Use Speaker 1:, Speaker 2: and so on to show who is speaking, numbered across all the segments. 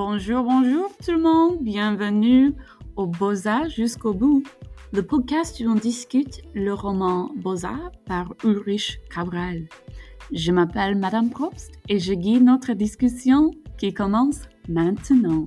Speaker 1: Bonjour, bonjour tout le monde, bienvenue au Beaux-Arts jusqu'au bout, le podcast où on discute le roman Beaux-Arts par Ulrich Cabral. Je m'appelle Madame Probst et je guide notre discussion qui commence maintenant.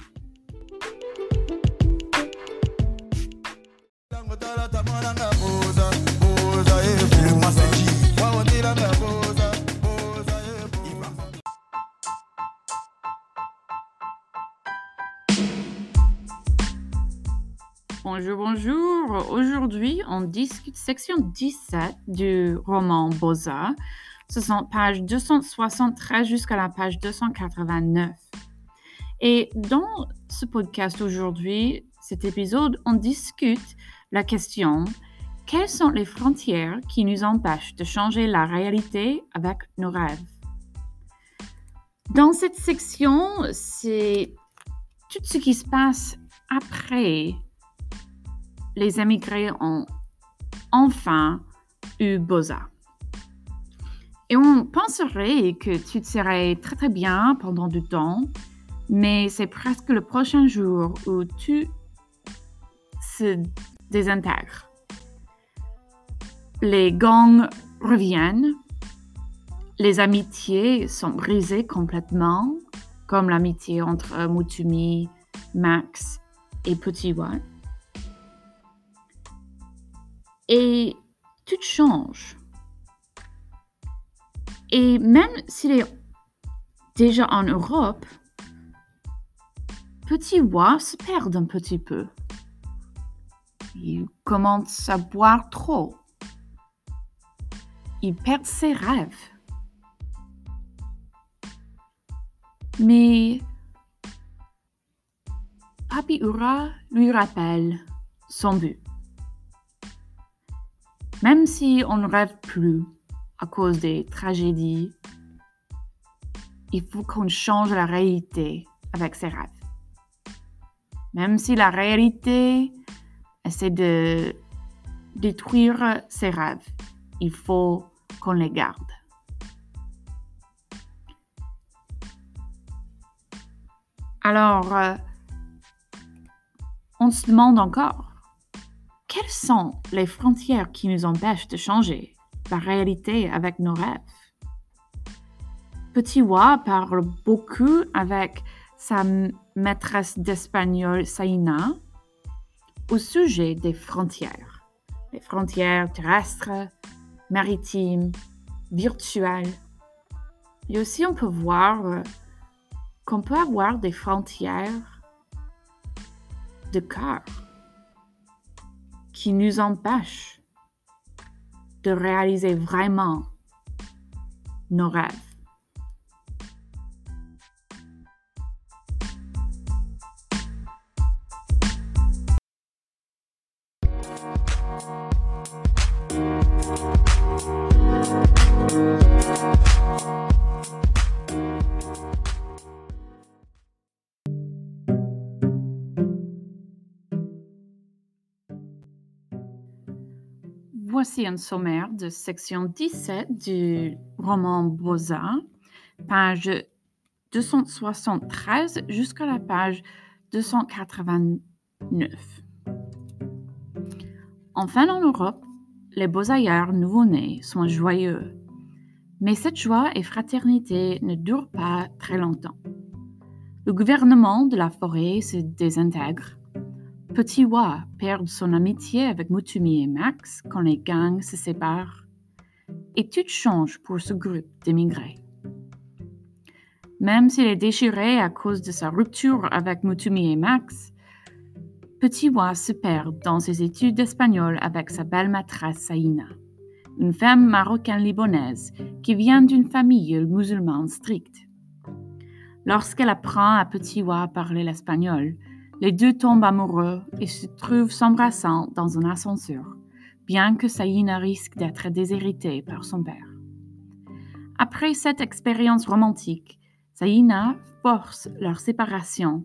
Speaker 1: Bonjour, bonjour. Aujourd'hui, on discute section 17 du roman Beaux-Arts. Ce sont pages 273 jusqu'à la page 289. Et dans ce podcast aujourd'hui, cet épisode, on discute la question quelles sont les frontières qui nous empêchent de changer la réalité avec nos rêves? Dans cette section, c'est tout ce qui se passe après les émigrés ont enfin eu Beaux-Arts. Et on penserait que tu serais très très bien pendant du temps, mais c'est presque le prochain jour où tu se désintègres. Les gangs reviennent, les amitiés sont brisées complètement, comme l'amitié entre Mutumi, Max et Petit. Et tout change. Et même s'il est déjà en Europe, Petit Bois se perd un petit peu. Il commence à boire trop. Il perd ses rêves. Mais Papi Ura lui rappelle son but. Même si on ne rêve plus à cause des tragédies, il faut qu'on change la réalité avec ses rêves. Même si la réalité essaie de détruire ses rêves, il faut qu'on les garde. Alors, euh, on se demande encore, quelles sont les frontières qui nous empêchent de changer la réalité avec nos rêves? Petit Wa parle beaucoup avec sa maîtresse d'espagnol Saina au sujet des frontières. Les frontières terrestres, maritimes, virtuelles. Et aussi on peut voir euh, qu'on peut avoir des frontières de cœur qui nous empêche de réaliser vraiment nos rêves. Voici un sommaire de section 17 du roman Beaux-Arts, page 273 jusqu'à la page 289. Enfin, en Europe, les beaux-ailleurs nouveau-nés sont joyeux, mais cette joie et fraternité ne durent pas très longtemps. Le gouvernement de la forêt se désintègre Petit Wa perd son amitié avec Mutumi et Max quand les gangs se séparent. Et tout change pour ce groupe d'émigrés. Même s'il est déchiré à cause de sa rupture avec Mutumi et Max, Petit Wa se perd dans ses études d'espagnol avec sa belle maîtresse Saïna, une femme marocaine-libonaise qui vient d'une famille musulmane stricte. Lorsqu'elle apprend à Petit Wa à parler l'espagnol, les deux tombent amoureux et se trouvent s'embrassant dans un ascenseur, bien que Saïna risque d'être déshéritée par son père. Après cette expérience romantique, Saïna force leur séparation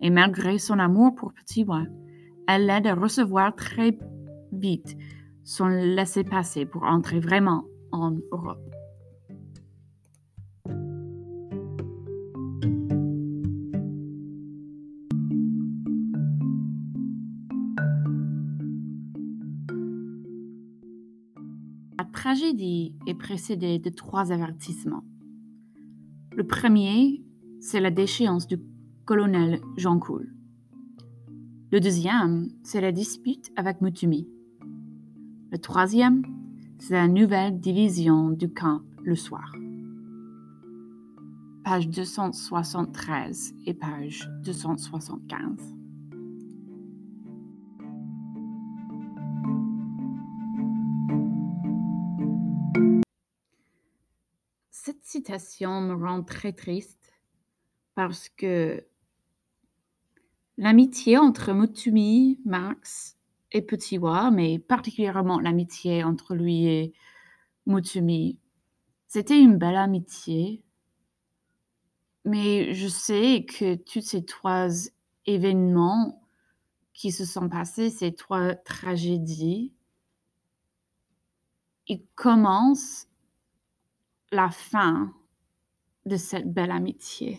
Speaker 1: et malgré son amour pour Petit Bois, elle l'aide à recevoir très vite son laissez-passer pour entrer vraiment en Europe. Tragédie est précédée de trois avertissements. Le premier, c'est la déchéance du colonel Jean Cool. Le deuxième, c'est la dispute avec Mutumi. Le troisième, c'est la nouvelle division du camp le soir. Page 273 et page 275. Me rend très triste parce que l'amitié entre Mutumi, Max et Petit Wa, mais particulièrement l'amitié entre lui et Mutumi, c'était une belle amitié. Mais je sais que tous ces trois événements qui se sont passés, ces trois tragédies, ils commencent la fin de cette belle amitié.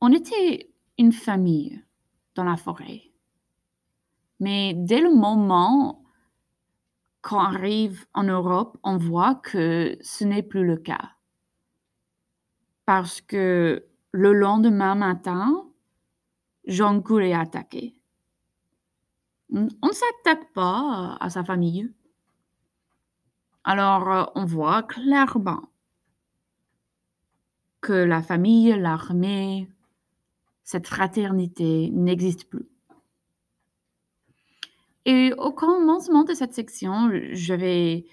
Speaker 1: On était une famille dans la forêt. Mais dès le moment qu'on arrive en Europe, on voit que ce n'est plus le cas. Parce que le lendemain matin, Jean Coul est attaqué. On ne s'attaque pas à sa famille. Alors, euh, on voit clairement que la famille, l'armée, cette fraternité n'existe plus. Et au commencement de cette section, j'avais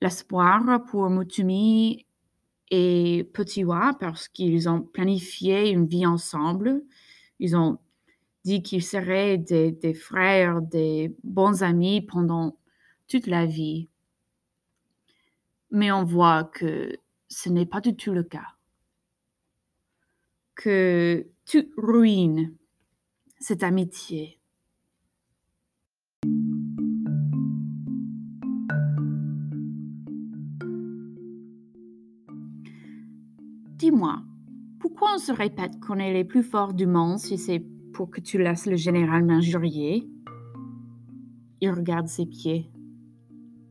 Speaker 1: l'espoir pour Mutumi et Petiwa parce qu'ils ont planifié une vie ensemble. Ils ont dit qu'ils seraient des, des, frères, des bons amis pendant toute la vie. Mais on voit que ce n'est pas du tout le cas. Que tout ruine cette amitié. Dis-moi, pourquoi on se répète qu'on est les plus forts du monde si c'est pour que tu laisses le général m'injurier Il regarde ses pieds.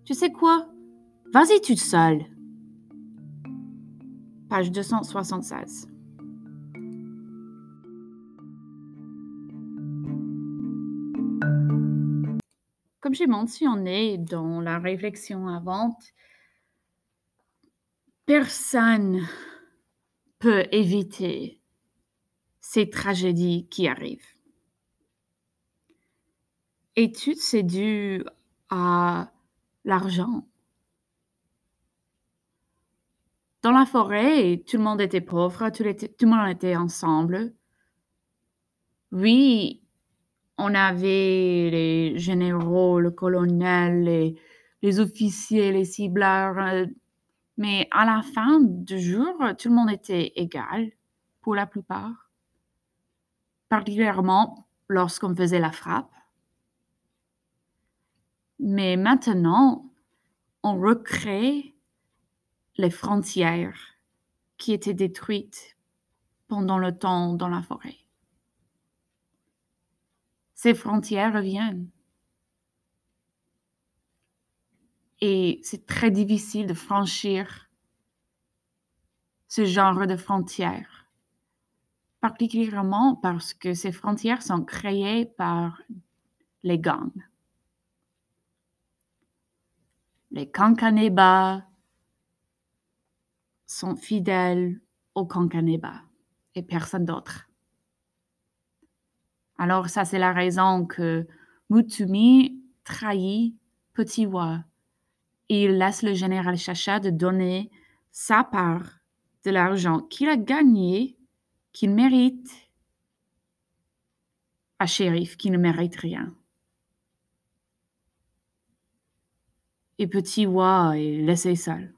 Speaker 1: Tu sais quoi? Vas-y toute seule. Page 276. Comme j'ai mentionné dans la réflexion avant, personne peut éviter ces tragédies qui arrivent. Et tout c'est dû à l'argent. Dans la forêt, tout le monde était pauvre, tout, tout le monde était ensemble. Oui, on avait les généraux, le colonel, les, les officiers, les cibleurs, euh, mais à la fin du jour, tout le monde était égal pour la plupart, particulièrement lorsqu'on faisait la frappe. Mais maintenant, on recrée les frontières qui étaient détruites pendant le temps dans la forêt. Ces frontières reviennent. Et c'est très difficile de franchir ce genre de frontières, particulièrement parce que ces frontières sont créées par les gangs. Les Kankaneba, sont fidèles au Kankaneba et personne d'autre. Alors ça, c'est la raison que Mutumi trahit Petiwa et il laisse le général Chacha de donner sa part de l'argent qu'il a gagné, qu'il mérite, à shérif qui ne mérite rien. Et Petit est laissé seul.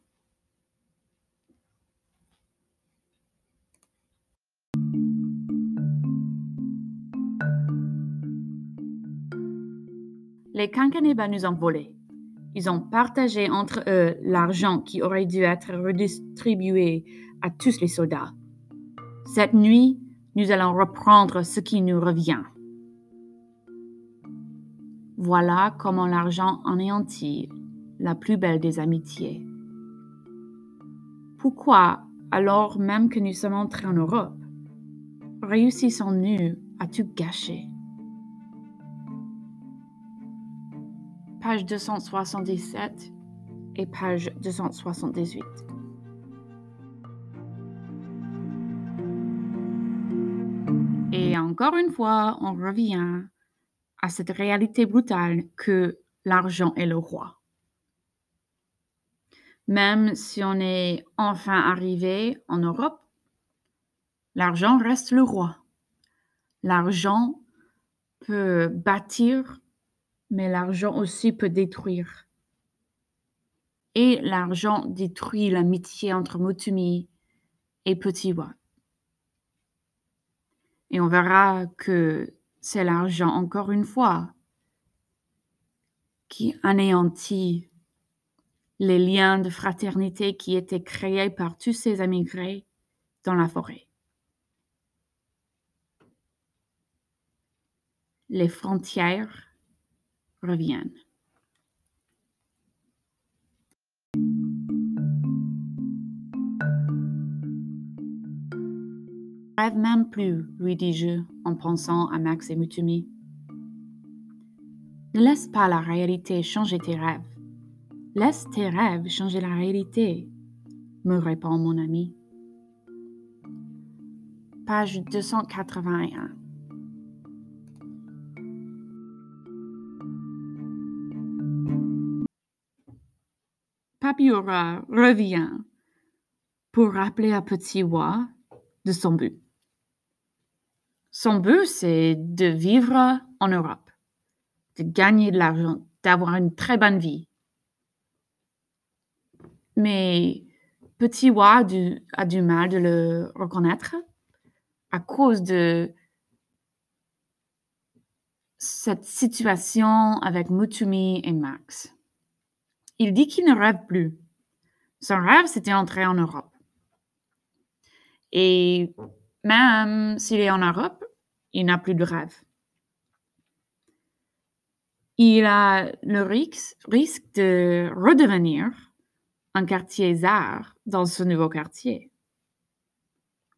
Speaker 1: Les Kankaneba nous ont volé. Ils ont partagé entre eux l'argent qui aurait dû être redistribué à tous les soldats. Cette nuit, nous allons reprendre ce qui nous revient. Voilà comment l'argent anéantit la plus belle des amitiés. Pourquoi, alors même que nous sommes entrés en Europe, réussissons-nous à tout gâcher? Page 277 et page 278. Et encore une fois, on revient à cette réalité brutale que l'argent est le roi. Même si on est enfin arrivé en Europe, l'argent reste le roi. L'argent peut bâtir, mais l'argent aussi peut détruire. Et l'argent détruit l'amitié entre Motumi et Petit Wa. Et on verra que c'est l'argent, encore une fois, qui anéantit les liens de fraternité qui étaient créés par tous ces émigrés dans la forêt. Les frontières reviennent. rêve même plus, lui dis-je en pensant à Max et Mutumi. Ne laisse pas la réalité changer tes rêves. Laisse tes rêves changer la réalité, me répond mon ami. Page 281. Papiura revient pour rappeler à Petit Wa de son but. Son but, c'est de vivre en Europe, de gagner de l'argent, d'avoir une très bonne vie. Mais Petit Wa a du mal de le reconnaître à cause de cette situation avec Mutumi et Max. Il dit qu'il ne rêve plus. Son rêve, c'était entrer en Europe. Et même s'il est en Europe, il n'a plus de rêve. Il a le risque de redevenir un quartier zar dans ce nouveau quartier.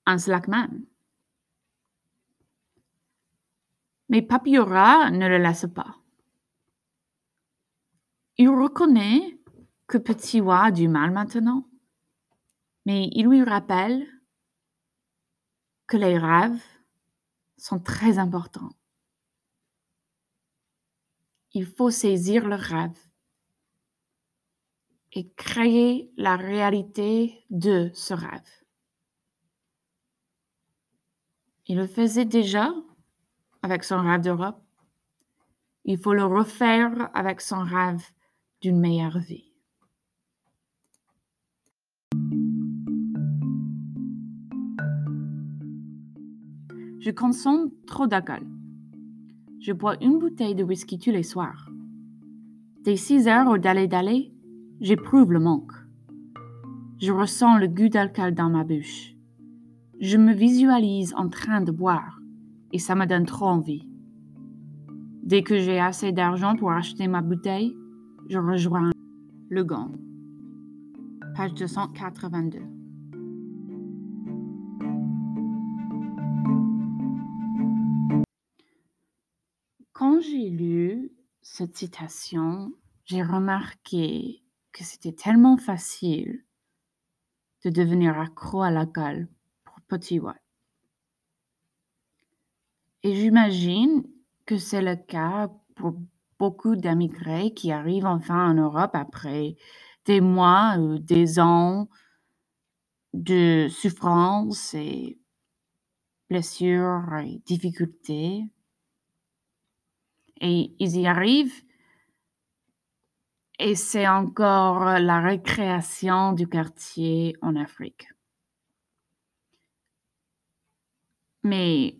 Speaker 1: Un slackman. Mais Papiora ne le laisse pas. Il reconnaît que Petit Wa a du mal maintenant, mais il lui rappelle que les rêves sont très importants. Il faut saisir le rêve et créer la réalité de ce rêve. Il le faisait déjà avec son rêve d'Europe. Il faut le refaire avec son rêve d'une meilleure vie. Je consomme trop d'alcool. Je bois une bouteille de whisky tous les soirs. Des 6 heures au d'aller d'aller, j'éprouve le manque. Je ressens le goût d'alcool dans ma bouche. Je me visualise en train de boire et ça me donne trop envie. Dès que j'ai assez d'argent pour acheter ma bouteille, je rejoins le gang. Page 282. Quand j'ai lu cette citation, j'ai remarqué que c'était tellement facile de devenir accro à l'alcool pour Petit Watt. Et j'imagine que c'est le cas pour beaucoup d'immigrés qui arrivent enfin en Europe après des mois ou des ans de souffrance et blessures et difficultés et ils y arrivent. Et c'est encore la récréation du quartier en Afrique. Mais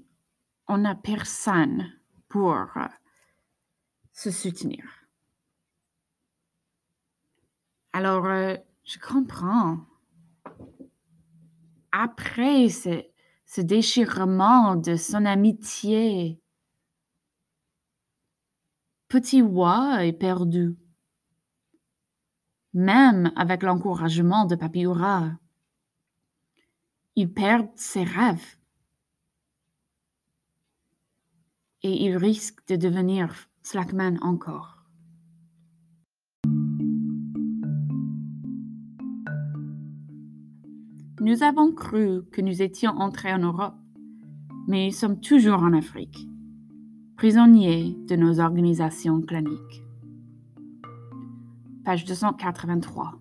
Speaker 1: on n'a personne pour se soutenir. Alors, euh, je comprends. Après ce, déchirement de son amitié Petit Oie est perdu. Même avec l'encouragement de Papiura, il perd ses rêves. Et il risque de devenir Slackman encore. Nous avons cru que nous étions entrés en Europe, mais nous sommes toujours en Afrique, prisonniers de nos organisations claniques. Page 283.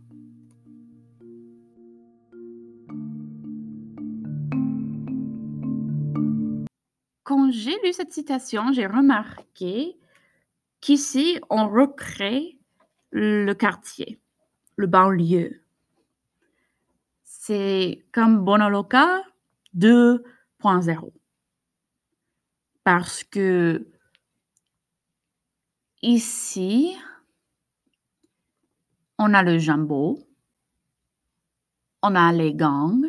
Speaker 1: Quand j'ai lu cette citation, j'ai remarqué qu'ici, on recrée le quartier, le banlieue. C'est comme Bonaloka 2.0. Parce que ici, on a le jumbo, on a les gangs,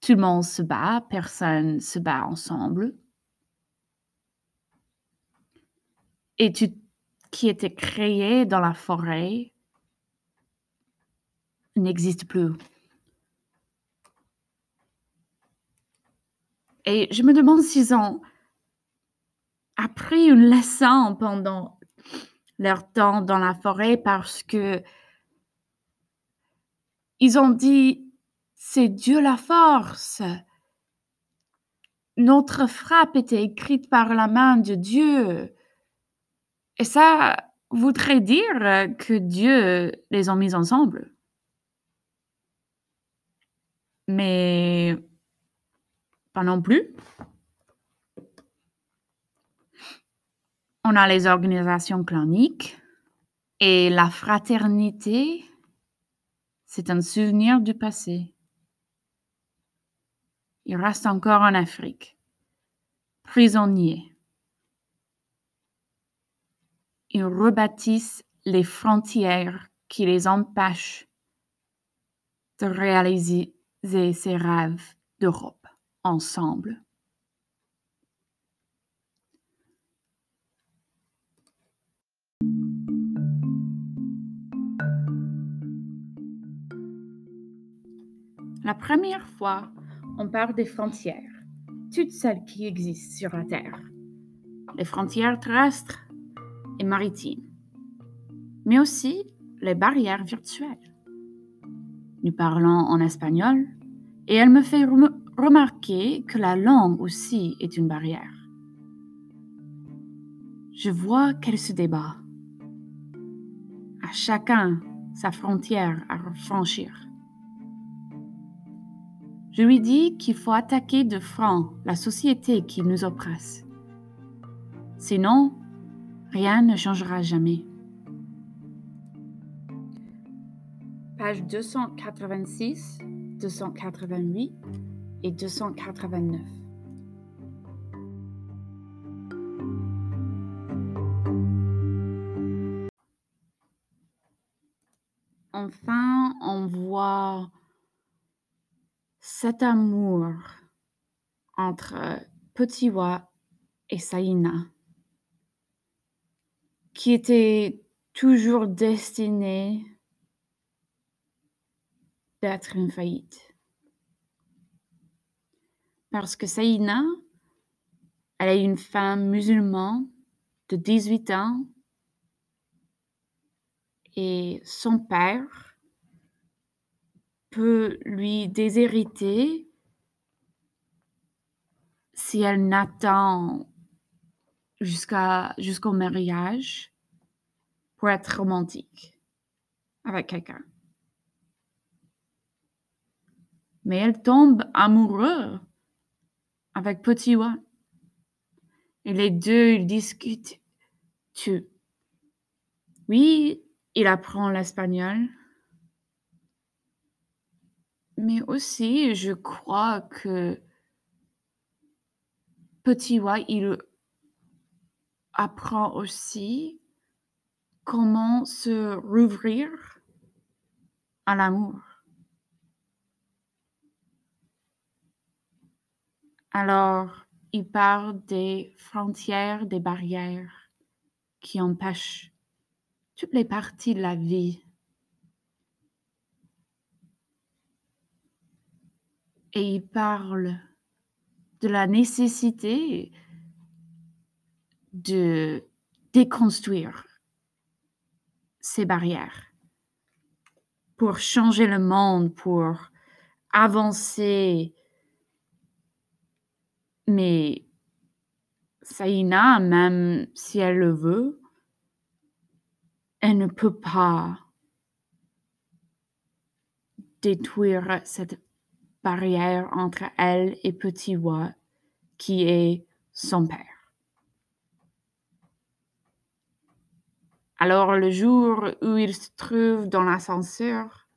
Speaker 1: tout le monde se bat, personne se bat ensemble. Et tout qui était créé dans la forêt n'existe plus. Et je me demande s'ils ont appris une leçon pendant leur temps dans la forêt parce que ils ont dit c'est Dieu la force. Notre frappe était écrite par la main de Dieu. Et ça voudrait dire que Dieu les a mis ensemble. Mais pas non plus. On a les organisations claniques et la fraternité, c'est un souvenir du passé. Il reste encore en Afrique, prisonnier. Ils rebâtissent les frontières qui les empêchent de réaliser ces rêves d'Europe ensemble. La première fois, on parle des frontières, toutes celles qui existent sur la Terre. Les frontières terrestres et maritimes, mais aussi les barrières virtuelles. Nous parlons en espagnol et elle me fait remarquer que la langue aussi est une barrière. Je vois qu'elle se débat. À chacun sa frontière à franchir. Je lui dis qu'il faut attaquer de front la société qui nous oppresse. Sinon, rien ne changera jamais. Page 286, 288 et 289. Enfin, on voit cet amour entre Petiwa et Saïna, qui était toujours destiné d'être une faillite. Parce que Saïna, elle est une femme musulmane de 18 ans et son père peut lui déshériter si elle n'attend jusqu'à jusqu'au mariage pour être romantique avec quelqu'un. Mais elle tombe amoureuse avec Petit Et les deux, ils discutent. Tu. Oui, il apprend l'espagnol mais aussi, je crois que Petit Wa, il apprend aussi comment se rouvrir à l'amour. Alors, il parle des frontières, des barrières qui empêchent toutes les parties de la vie. Et il parle de la nécessité de déconstruire ces barrières pour changer le monde, pour avancer. Mais Saïna, même si elle le veut, elle ne peut pas détruire cette barrière entre elle et Petit Wa, qui est son père. Alors le jour où il se trouve dans l'ascenseur,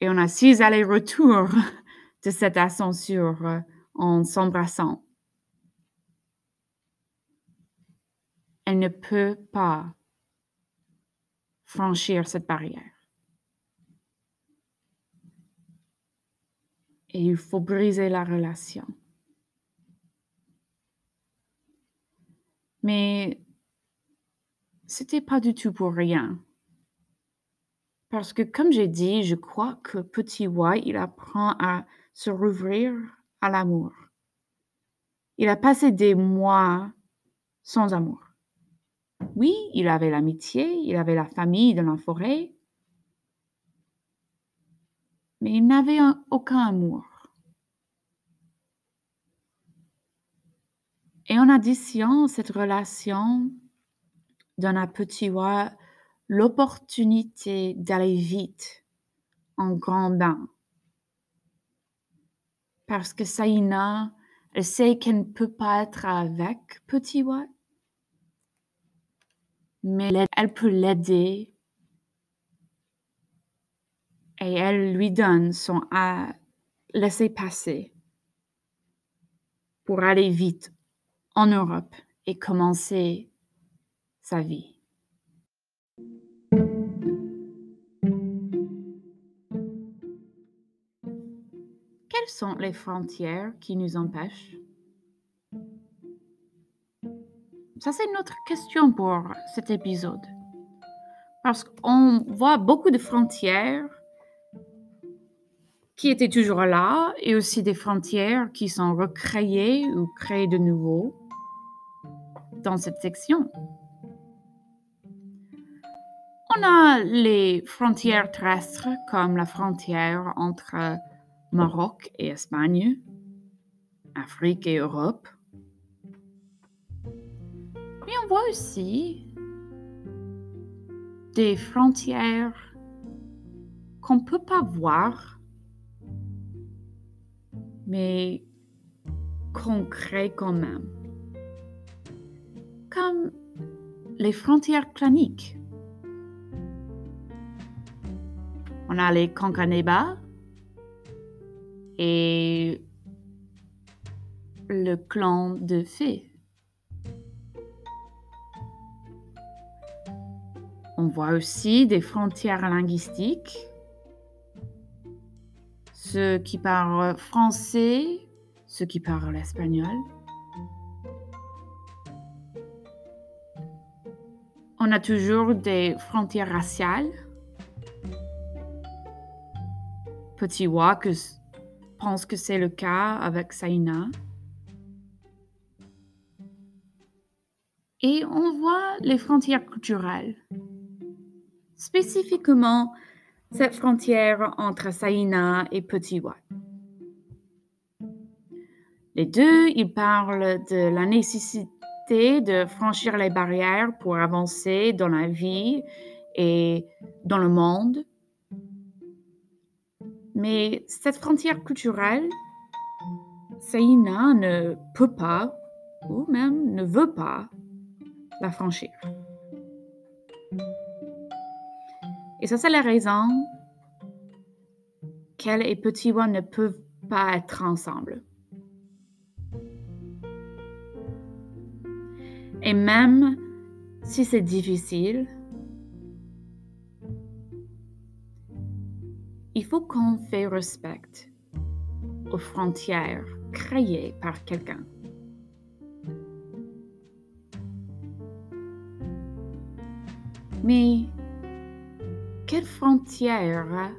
Speaker 1: et on a six allers-retours de cette ascenseur en s'embrassant, elle ne peut pas franchir cette barrière. Et il faut briser la relation. Mais c'était pas du tout pour rien. Parce que, comme j'ai dit, je crois que Petit Wa, il apprend à se rouvrir à l'amour. Il a passé des mois sans amour. Oui, il avait l'amitié, il avait la famille dans la forêt, mais il n'avait aucun amour. Et en addition, cette relation donne à Petit Wa l'opportunité d'aller vite en grand bain. Parce que Saïna, elle sait qu'elle ne peut pas être avec Petit Wa, mais elle peut l'aider et elle lui donne son à laisser passer pour aller vite en Europe et commencer sa vie. Quelles sont les frontières qui nous empêchent? Ça, c'est une autre question pour cet épisode. Parce qu'on voit beaucoup de frontières qui étaient toujours là et aussi des frontières qui sont recréées ou créées de nouveau dans cette section. On a les frontières terrestres comme la frontière entre Maroc et Espagne, Afrique et Europe. Mais on voit aussi des frontières qu'on ne peut pas voir, mais concrets quand même. Comme les frontières claniques. On a les Kankaneba et le clan de fées. On voit aussi des frontières linguistiques. Ceux qui parlent français, ceux qui parlent espagnol. On a toujours des frontières raciales Petit Wa que pense que c'est le cas avec Saina. Et on voit les frontières culturelles. Spécifiquement, cette frontière entre Saina et Petit Wa. Les deux, ils parlent de la nécessité de franchir les barrières pour avancer dans la vie et dans le monde mais cette frontière culturelle, Saïna ne peut pas, ou même ne veut pas, la franchir. Et ça, c'est la raison qu'elle et Petit One ne peuvent pas être ensemble. Et même si c'est difficile, il faut qu'on fait respect aux frontières créées par quelqu'un. Mais quelles frontières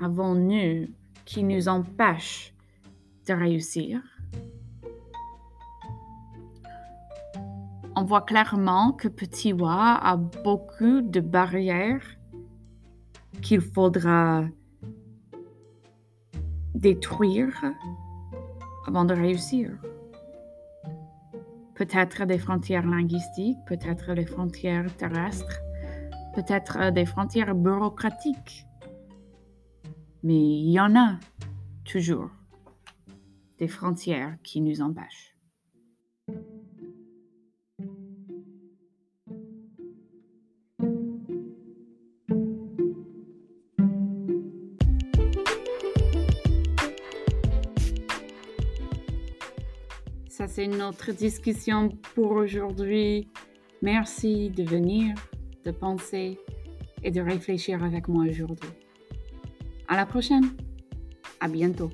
Speaker 1: avons-nous qui nous empêchent de réussir? On voit clairement que Petit Wa a beaucoup de barrières qu'il faudra détruire avant de réussir. Peut-être des frontières linguistiques, peut-être des frontières terrestres, peut-être des frontières bureaucratiques. Mais il y en a toujours des frontières qui nous empêchent. C'est notre discussion pour aujourd'hui. Merci de venir, de penser et de réfléchir avec moi aujourd'hui. À la prochaine. À bientôt.